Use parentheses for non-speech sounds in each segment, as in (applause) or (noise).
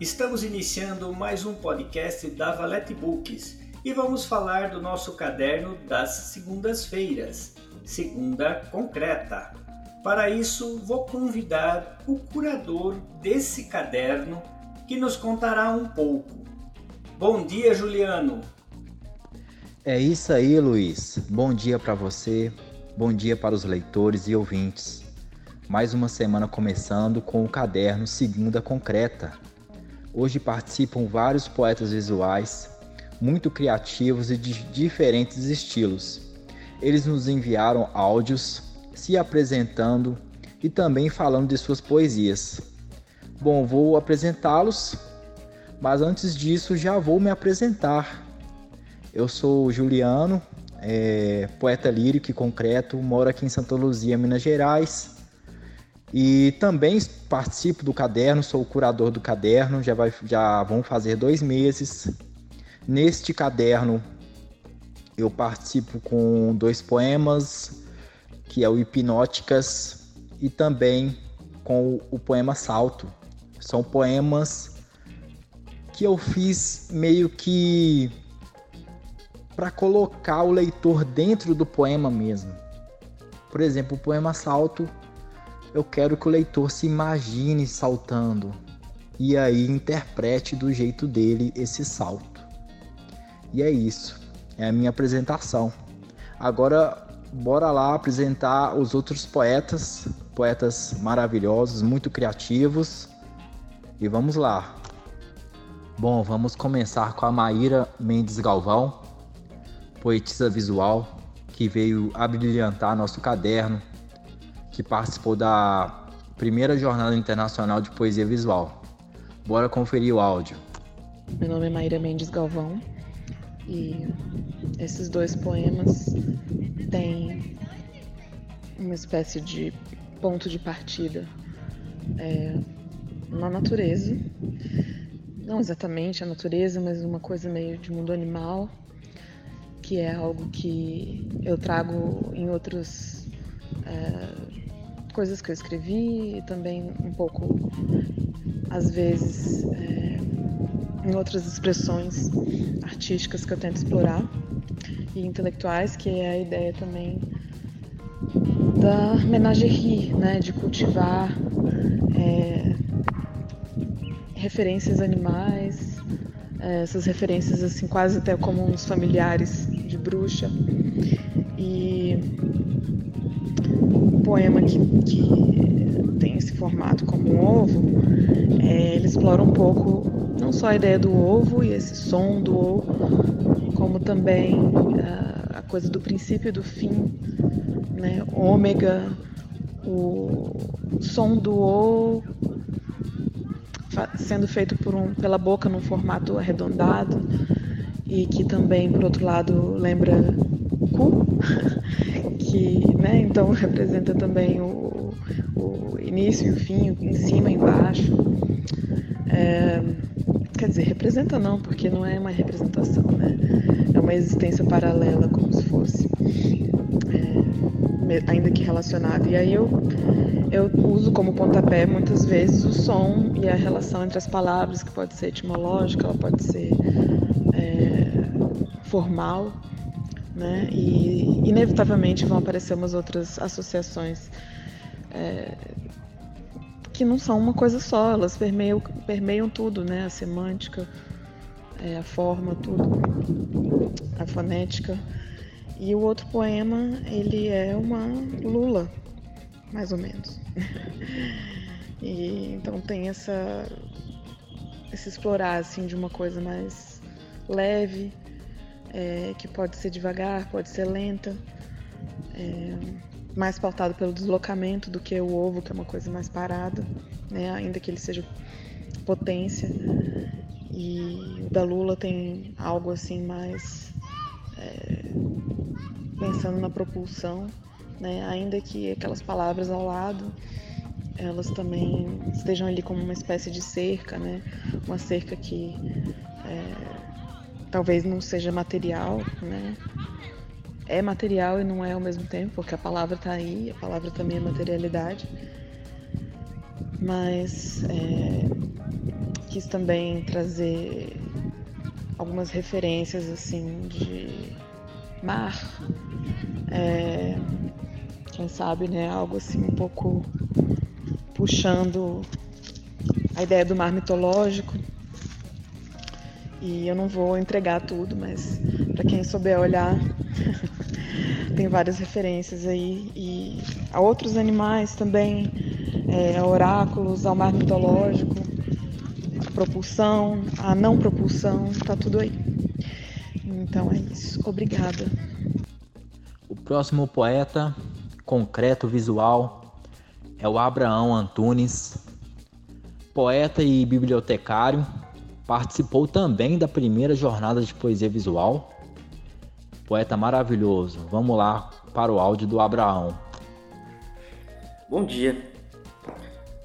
Estamos iniciando mais um podcast da Valete Books e vamos falar do nosso caderno das segundas-feiras, Segunda Concreta. Para isso, vou convidar o curador desse caderno que nos contará um pouco. Bom dia, Juliano. É isso aí, Luiz. Bom dia para você, bom dia para os leitores e ouvintes. Mais uma semana começando com o caderno Segunda Concreta. Hoje participam vários poetas visuais, muito criativos e de diferentes estilos. Eles nos enviaram áudios se apresentando e também falando de suas poesias. Bom, vou apresentá-los, mas antes disso já vou me apresentar. Eu sou Juliano, é, poeta lírico e concreto, moro aqui em Santa Luzia, Minas Gerais. E também participo do caderno, sou o curador do caderno, já, vai, já vão fazer dois meses. Neste caderno eu participo com dois poemas, que é o Hipnóticas e também com o poema Salto. São poemas que eu fiz meio que para colocar o leitor dentro do poema mesmo. Por exemplo, o poema Salto eu quero que o leitor se imagine saltando e aí interprete do jeito dele esse salto. E é isso, é a minha apresentação. Agora, bora lá apresentar os outros poetas, poetas maravilhosos, muito criativos. E vamos lá. Bom, vamos começar com a Maíra Mendes Galvão, poetisa visual, que veio abrilhantar nosso caderno que participou da primeira Jornada Internacional de Poesia Visual. Bora conferir o áudio. Meu nome é Maíra Mendes Galvão e esses dois poemas têm uma espécie de ponto de partida é, na natureza. Não exatamente a natureza, mas uma coisa meio de mundo animal, que é algo que eu trago em outros é, coisas que eu escrevi e também um pouco, às vezes, é, em outras expressões artísticas que eu tento explorar e intelectuais, que é a ideia também da menagerie, né, de cultivar é, referências animais, é, essas referências assim quase até como uns familiares de bruxa poema que, que tem esse formato como um ovo, é, ele explora um pouco não só a ideia do ovo e esse som do ovo, como também a, a coisa do princípio e do fim, né? ômega, o som do O sendo feito por um, pela boca num formato arredondado e que também, por outro lado, lembra cu, (laughs) que né, então (laughs) representa também o, o início e o fim, em cima e embaixo. É, quer dizer, representa não, porque não é uma representação, né? É uma existência paralela, como se fosse, é, ainda que relacionada. E aí eu, eu uso como pontapé muitas vezes o som e a relação entre as palavras, que pode ser etimológica, ela pode ser é, formal né? E inevitavelmente vão aparecer umas outras associações é, que não são uma coisa só, elas permeiam, permeiam tudo, né? A semântica, é, a forma, tudo, a fonética. E o outro poema, ele é uma lula, mais ou menos. (laughs) e então tem essa esse explorar assim de uma coisa mais leve, é, que pode ser devagar, pode ser lenta, é, mais pautado pelo deslocamento do que o ovo, que é uma coisa mais parada, né, ainda que ele seja potência. E o da Lula tem algo assim mais é, pensando na propulsão, né, ainda que aquelas palavras ao lado elas também estejam ali como uma espécie de cerca, né? Uma cerca que é, talvez não seja material, né? É material e não é ao mesmo tempo, porque a palavra está aí, a palavra também é materialidade. Mas é, quis também trazer algumas referências assim de mar, é, quem sabe, né, algo assim um pouco puxando a ideia do mar mitológico. E eu não vou entregar tudo, mas para quem souber olhar, (laughs) tem várias referências aí e a outros animais também, é, oráculos, ao mar mitológico, a propulsão, a não propulsão, tá tudo aí. Então é isso. Obrigada. O próximo poeta concreto visual é o Abraão Antunes, poeta e bibliotecário, participou também da primeira jornada de poesia visual. Poeta maravilhoso. Vamos lá para o áudio do Abraão. Bom dia.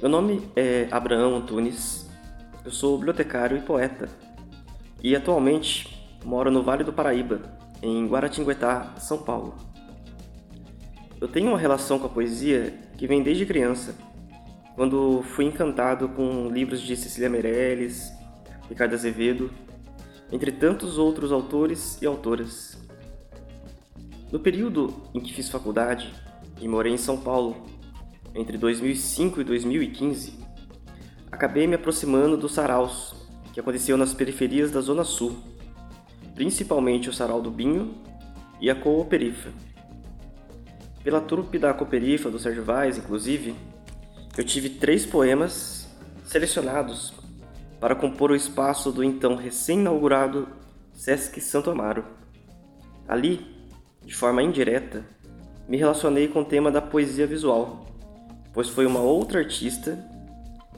Meu nome é Abraão Antunes. Eu sou bibliotecário e poeta. E atualmente moro no Vale do Paraíba, em Guaratinguetá, São Paulo. Eu tenho uma relação com a poesia que vem desde criança, quando fui encantado com livros de Cecília Meirelles, Ricardo Azevedo, entre tantos outros autores e autoras. No período em que fiz faculdade e morei em São Paulo, entre 2005 e 2015, acabei me aproximando dos saraus que aconteciam nas periferias da Zona Sul, principalmente o Sarau do Binho e a Cooperifa. Pela trupe da Cooperifa do Sérgio Vaz, inclusive, eu tive três poemas selecionados para compor o espaço do então recém-inaugurado Sesc Santo Amaro. Ali, de forma indireta, me relacionei com o tema da poesia visual, pois foi uma outra artista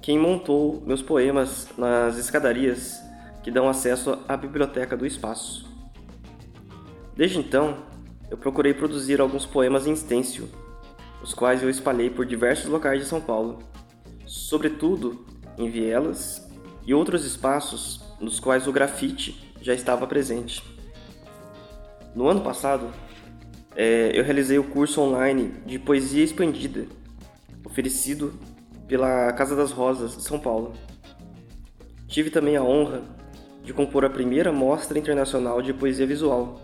quem montou meus poemas nas escadarias que dão acesso à biblioteca do espaço. Desde então, eu procurei produzir alguns poemas em stencil, os quais eu espalhei por diversos locais de São Paulo, sobretudo em vielas e outros espaços nos quais o grafite já estava presente. No ano passado, é, eu realizei o curso online de Poesia Expandida, oferecido pela Casa das Rosas de São Paulo. Tive também a honra de compor a primeira Mostra Internacional de Poesia Visual,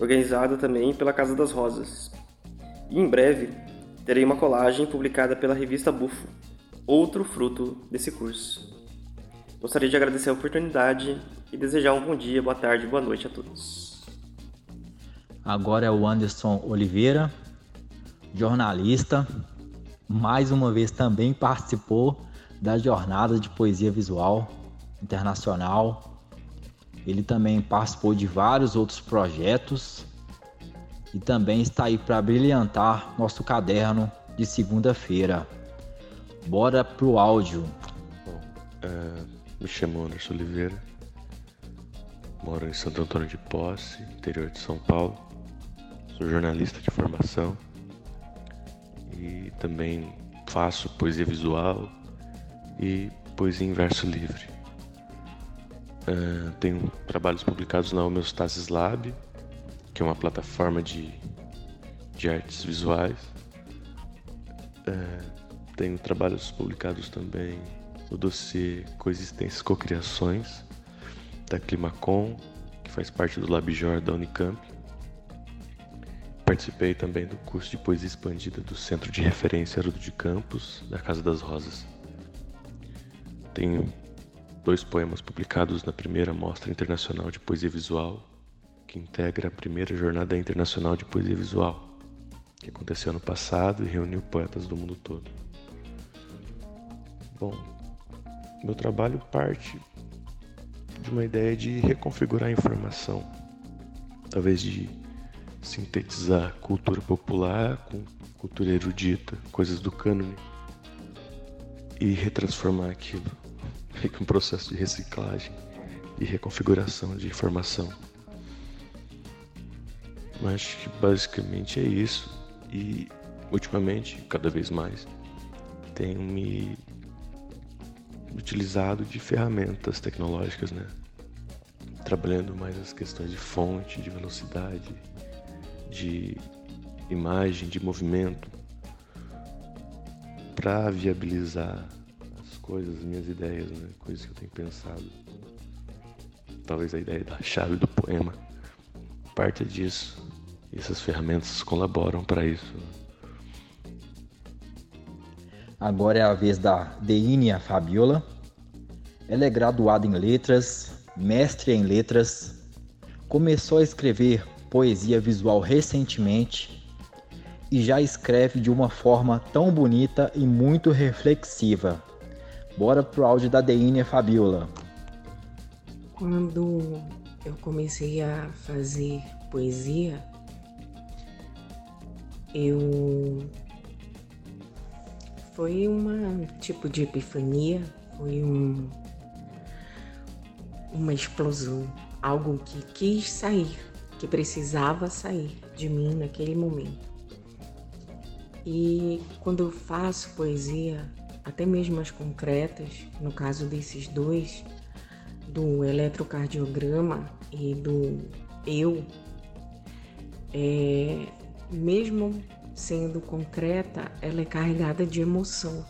organizada também pela Casa das Rosas. E em breve terei uma colagem publicada pela revista Bufo, outro fruto desse curso. Gostaria de agradecer a oportunidade e desejar um bom dia, boa tarde, boa noite a todos. Agora é o Anderson Oliveira, jornalista, mais uma vez também participou da jornada de poesia visual internacional ele também participou de vários outros projetos e também está aí para brilhantar nosso caderno de segunda-feira. Bora pro áudio. Bom, é, me chamo Anderson Oliveira, moro em Santo Antônio de Posse, interior de São Paulo. Sou jornalista de formação e também faço poesia visual e poesia em verso livre. Uh, tenho trabalhos publicados na Homeostasis Lab, que é uma plataforma de, de artes visuais. Uh, tenho trabalhos publicados também no dossiê Coexistências Cocriações, da Climacom, que faz parte do LabJor da Unicamp. Participei também do curso de poesia expandida do Centro de Referência Haroldo de Campos, da Casa das Rosas. Tenho dois poemas publicados na primeira Mostra Internacional de Poesia Visual, que integra a primeira Jornada Internacional de Poesia Visual, que aconteceu ano passado e reuniu poetas do mundo todo. Bom, meu trabalho parte de uma ideia de reconfigurar a informação, talvez de sintetizar cultura popular com cultura erudita, coisas do cânone, e retransformar aquilo (laughs) fica um processo de reciclagem e reconfiguração de informação. Mas acho que basicamente é isso. E ultimamente, cada vez mais, tenho me utilizado de ferramentas tecnológicas, né? Trabalhando mais as questões de fonte, de velocidade, de imagem, de movimento, para viabilizar coisas, as minhas ideias, né? Coisas que eu tenho pensado. Talvez a ideia da chave do poema parte disso. E essas ferramentas colaboram para isso. Agora é a vez da Deinia Fabiola. Ela é graduada em letras, mestre em letras, começou a escrever poesia visual recentemente e já escreve de uma forma tão bonita e muito reflexiva. Bora pro áudio da Deinia Fabiola. Quando eu comecei a fazer poesia, eu foi uma tipo de epifania, foi um, uma explosão, algo que quis sair, que precisava sair de mim naquele momento. E quando eu faço poesia, até mesmo as concretas, no caso desses dois, do eletrocardiograma e do eu, é, mesmo sendo concreta, ela é carregada de emoção.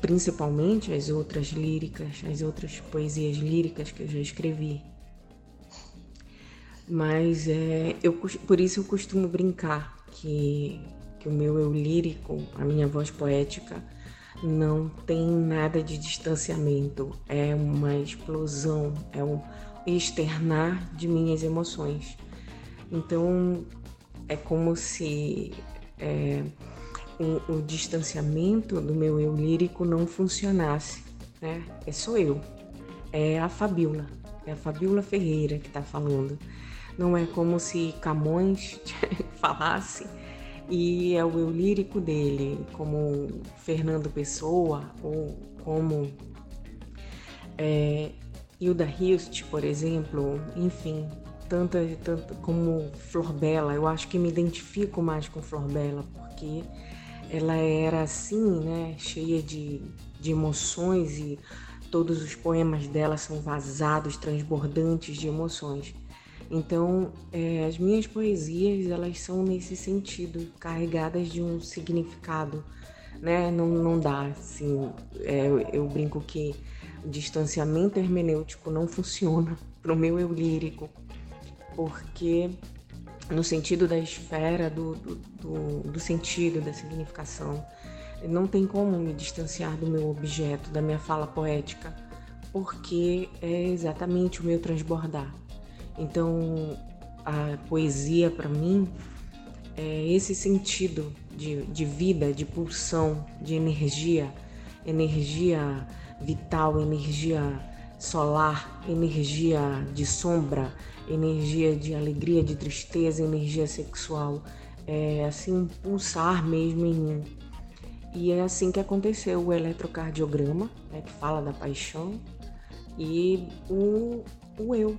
Principalmente as outras líricas, as outras poesias líricas que eu já escrevi. Mas é, eu, por isso eu costumo brincar que, que o meu eu lírico, a minha voz poética, não tem nada de distanciamento, é uma explosão, é um externar de minhas emoções. Então, é como se é, o, o, distanciamento do meu eu lírico não funcionasse, né? É só eu, é a Fabiola, é a Fabiola Ferreira que está falando. Não é como se Camões (laughs) falasse e é o eu lírico dele, como Fernando Pessoa ou como é, Hilda Hilst, por exemplo, enfim, tanta, tanta como Flor Bela. Eu acho que me identifico mais com Flor Bela, porque ela era assim, né, cheia de, de emoções e todos os poemas dela são vazados, transbordantes de emoções. Então, é, as minhas poesias, elas são nesse sentido, carregadas de um significado, né? Não, não dá, assim, é, eu, brinco que o distanciamento hermenêutico não funciona (laughs) para o meu eu lírico, porque no sentido da esfera, do, do, do, do sentido, da significação, não tem como me distanciar do meu objeto, da minha fala poética, porque é exatamente o meu transbordar. Então, a poesia para mim é esse sentido de, de vida, de pulsão, de energia, energia vital, energia solar, energia de sombra, energia de alegria, de tristeza, energia sexual, é assim pulsar mesmo em mim. E é assim que aconteceu o eletrocardiograma, né, que fala da paixão, e o, o eu,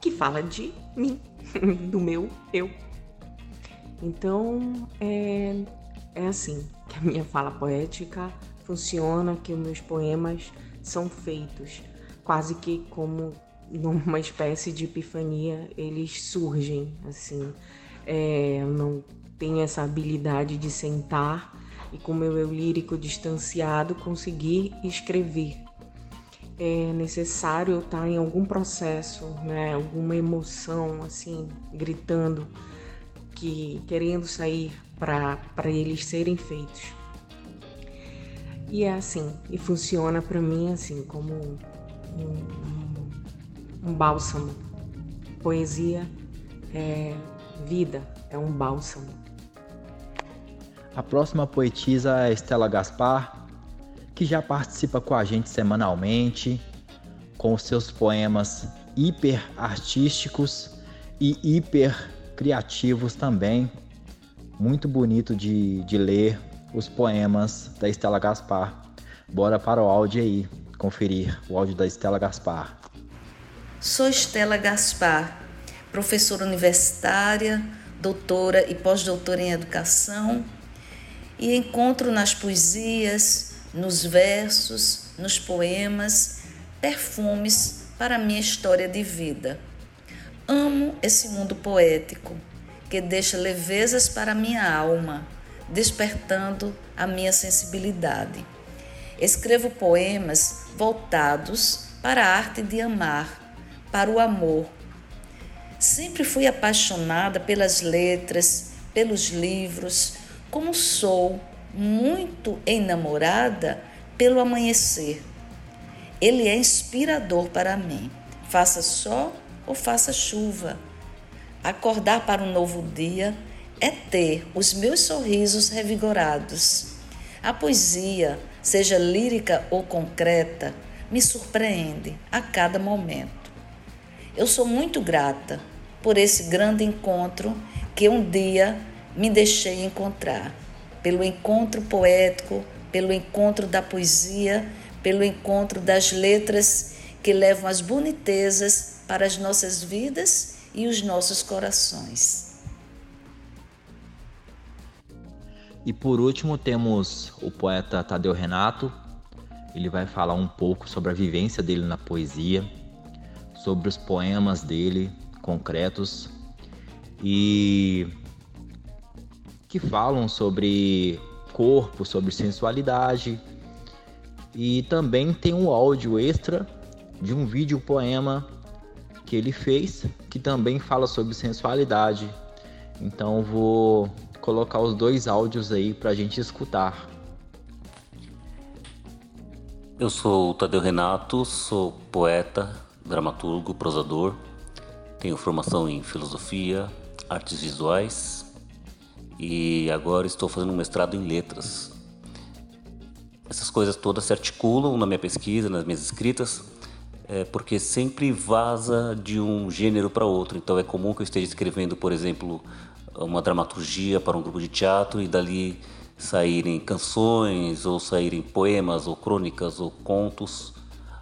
que fala de mim, (laughs) do meu eu. Então é, é assim que a minha fala poética funciona, que os meus poemas são feitos quase que como numa (laughs) espécie de epifania, eles surgem assim. É, eu não tenho essa habilidade de sentar e com meu eu lírico distanciado conseguir escrever. É necessário eu estar em algum processo, né, alguma emoção assim, gritando que querendo sair para eles serem feitos. E é assim, e funciona para mim assim como um, um bálsamo. Poesia é vida, é um bálsamo. A próxima poetisa é Estela Gaspar, que já participa com a gente semanalmente, com os seus poemas hiper artísticos e hiper criativos também. Muito bonito de, de ler os poemas da Estela Gaspar. Bora para o áudio aí conferir o áudio da Estela Gaspar. Sou Estela Gaspar, professora universitária, doutora e pós-doutora em educação, e encontro nas poesias, nos versos, nos poemas, perfumes para minha história de vida. Amo esse mundo poético que deixa levezas para minha alma, despertando a minha sensibilidade. Escrevo poemas voltados para a arte de amar, para o amor. Sempre fui apaixonada pelas letras, pelos livros, como sou muito enamorada pelo amanhecer. Ele é inspirador para mim, faça sol ou faça chuva. Acordar para um novo dia é ter os meus sorrisos revigorados. A poesia, seja lírica ou concreta, me surpreende a cada momento. Eu sou muito grata por esse grande encontro que um dia me deixei encontrar, pelo encontro poético, pelo encontro da poesia, pelo encontro das letras que levam as bonitezas para as nossas vidas e os nossos corações. E por último temos o poeta Tadeu Renato. Ele vai falar um pouco sobre a vivência dele na poesia, sobre os poemas dele concretos e que falam sobre corpo, sobre sensualidade. E também tem um áudio extra de um vídeo poema que ele fez que também fala sobre sensualidade. Então vou colocar os dois áudios aí para a gente escutar. Eu sou o Tadeu Renato, sou poeta, dramaturgo, prosador. Tenho formação em filosofia, artes visuais e agora estou fazendo um mestrado em letras. Essas coisas todas se articulam na minha pesquisa, nas minhas escritas, é, porque sempre vaza de um gênero para outro. Então é comum que eu esteja escrevendo, por exemplo, uma dramaturgia para um grupo de teatro e dali saírem canções, ou saírem poemas, ou crônicas, ou contos,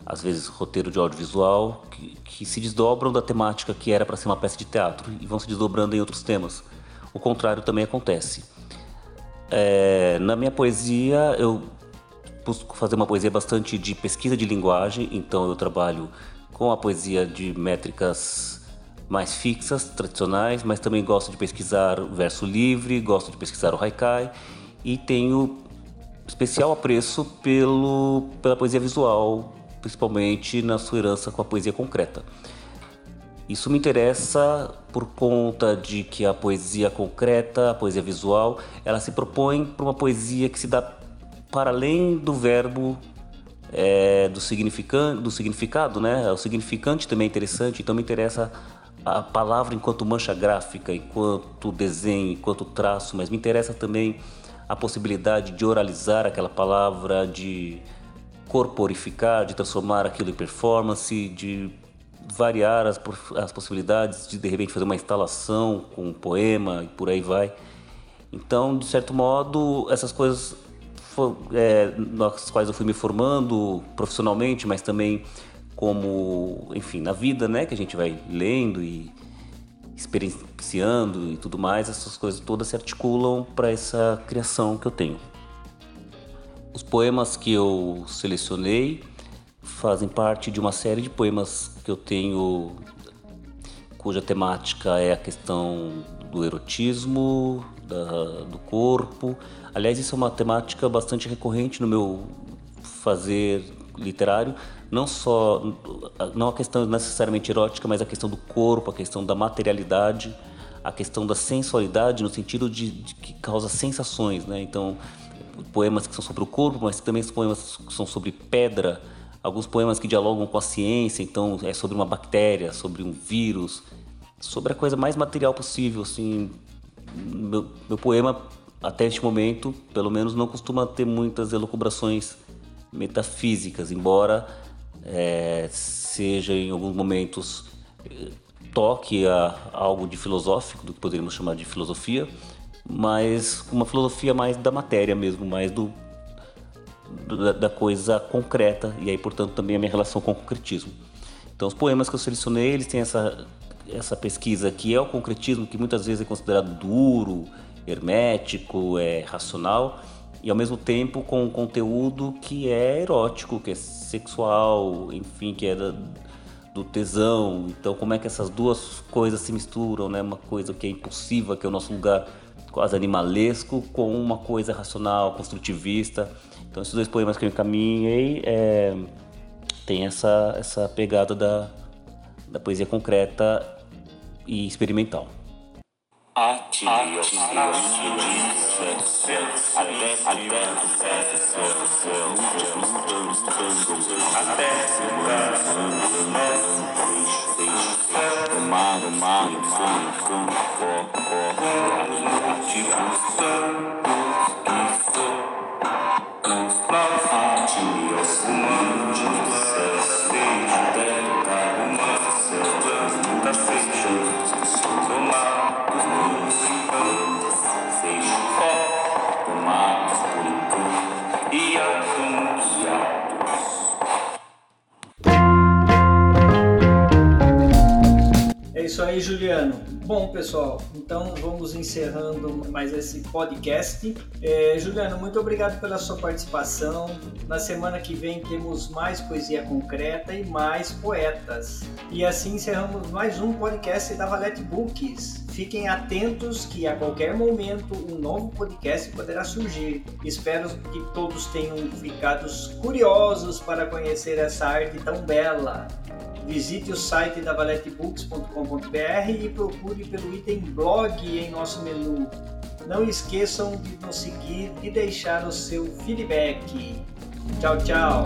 às vezes roteiro de audiovisual, que, que se desdobram da temática que era para ser uma peça de teatro e vão se desdobrando em outros temas. O contrário também acontece. É, na minha poesia, eu busco fazer uma poesia bastante de pesquisa de linguagem, então eu trabalho com a poesia de métricas mais fixas, tradicionais, mas também gosto de pesquisar o verso livre, gosto de pesquisar o haikai e tenho especial apreço pelo, pela poesia visual, principalmente na sua herança com a poesia concreta. Isso me interessa por conta de que a poesia concreta, a poesia visual, ela se propõe para uma poesia que se dá para além do verbo é, do, significante, do significado, né? O significante também é interessante, então me interessa a palavra enquanto mancha gráfica, enquanto desenho, enquanto traço, mas me interessa também a possibilidade de oralizar aquela palavra, de corporificar, de transformar aquilo em performance, de variar as, as possibilidades de de repente fazer uma instalação com um poema e por aí vai. Então, de certo modo, essas coisas é, nas quais eu fui me formando profissionalmente, mas também como, enfim, na vida, né, que a gente vai lendo e experienciando e tudo mais, essas coisas todas se articulam para essa criação que eu tenho. Os poemas que eu selecionei fazem parte de uma série de poemas que eu tenho cuja temática é a questão do erotismo, da, do corpo. Aliás, isso é uma temática bastante recorrente no meu fazer literário, não só não a questão necessariamente erótica, mas a questão do corpo, a questão da materialidade, a questão da sensualidade no sentido de, de que causa sensações, né? Então, poemas que são sobre o corpo, mas também poemas que são sobre pedra, alguns poemas que dialogam com a ciência, então é sobre uma bactéria, sobre um vírus, sobre a coisa mais material possível, assim. Meu, meu poema até este momento, pelo menos, não costuma ter muitas elucubrações metafísicas, embora é, seja em alguns momentos toque a, algo de filosófico, do que poderíamos chamar de filosofia, mas uma filosofia mais da matéria mesmo, mais do da, da coisa concreta e aí, portanto, também a minha relação com o concretismo. Então, os poemas que eu selecionei, eles têm essa, essa pesquisa que é o concretismo, que muitas vezes é considerado duro, hermético, é racional, e ao mesmo tempo com um conteúdo que é erótico, que é sexual, enfim, que é da, do tesão. Então, como é que essas duas coisas se misturam, né? Uma coisa que é impulsiva, que é o nosso lugar quase animalesco com uma coisa racional, construtivista. Então esses dois poemas que eu encaminhei é, tem essa, essa pegada da, da poesia concreta e experimental. Isso aí, Juliano. Bom, pessoal, então vamos encerrando mais esse podcast. É, Juliano, muito obrigado pela sua participação. Na semana que vem temos mais poesia concreta e mais poetas. E assim encerramos mais um podcast da Valete Books. Fiquem atentos que a qualquer momento um novo podcast poderá surgir. Espero que todos tenham ficado curiosos para conhecer essa arte tão bela Visite o site da valetebooks.com.br e procure pelo item blog em nosso menu. Não esqueçam de nos seguir e deixar o seu feedback. Tchau, tchau!